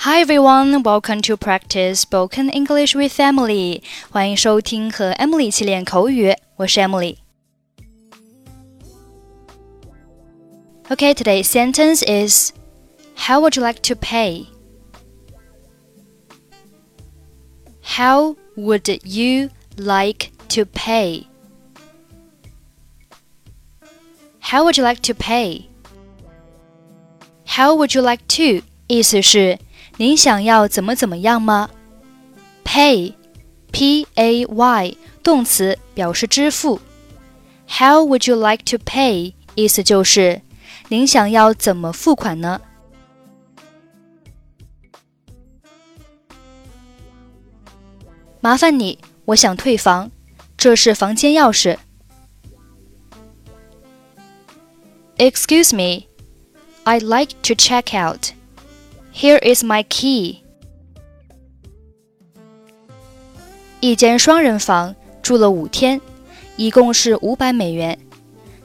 Hi everyone, welcome to practice spoken English with Emily. 欢迎收听和 Emily 一起练口语，我是 Emily。Okay, today's sentence is How would you like to pay? How would you like to pay? How would you like to pay? How would you like to 意思是 您想要怎么怎么样吗？Pay, P A Y 动词表示支付。How would you like to pay 意思就是您想要怎么付款呢？麻烦你，我想退房，这是房间钥匙。Excuse me, I'd like to check out. Here is my key. 一间双人房住了五天，一共是五百美元。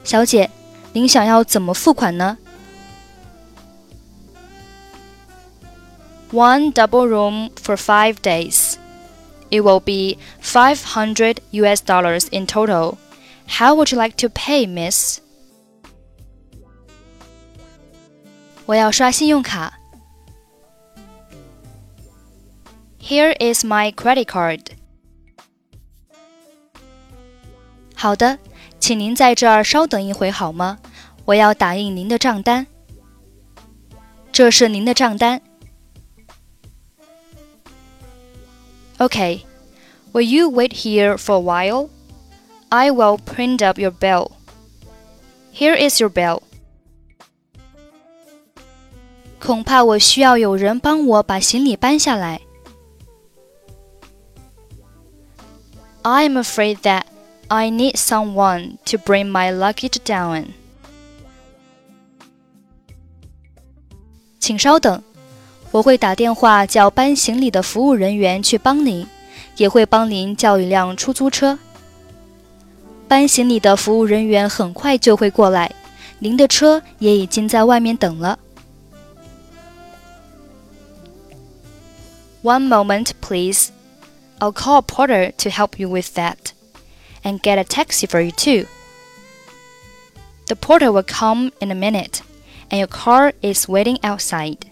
小姐，您想要怎么付款呢？One double room for five days. It will be 500 US dollars in total. How would you like to pay, miss? 我要刷信用卡。 Here is my credit card. 好的，请您在这儿稍等一会好吗？我要打印您的账单。这是您的账单。Okay. Will you wait here for a while? I will print up your bill. Here is your bill. 恐怕我需要有人帮我把行李搬下来。 I'm afraid that I need someone to bring my luggage down. 请稍等，我会打电话叫搬行李的服务人员去帮您，也会帮您叫一辆出租车。搬行李的服务人员很快就会过来，您的车也已经在外面等了。One moment, please. I'll call a porter to help you with that. And get a taxi for you too. The porter will come in a minute, and your car is waiting outside.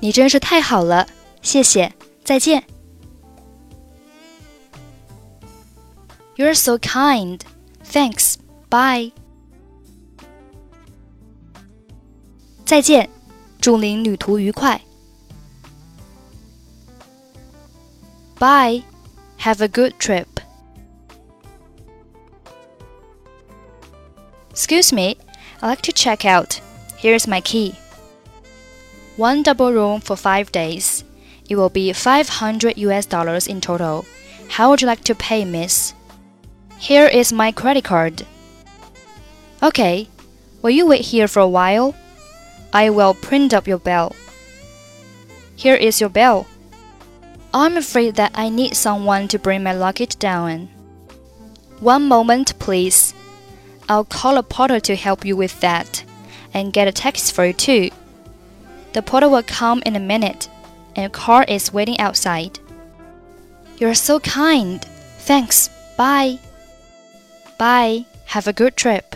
你真是太好了，谢谢，再见。You're so kind. Thanks. Bye. 再见，祝您旅途愉快。 Bye. Have a good trip. Excuse me, I'd like to check out. Here's my key. One double room for five days. It will be 500 US dollars in total. How would you like to pay, miss? Here is my credit card. Okay. Will you wait here for a while? I will print up your bill. Here is your bill. I'm afraid that I need someone to bring my luggage down. One moment, please. I'll call a porter to help you with that and get a taxi for you too. The porter will come in a minute and a car is waiting outside. You're so kind. Thanks. Bye. Bye. Have a good trip.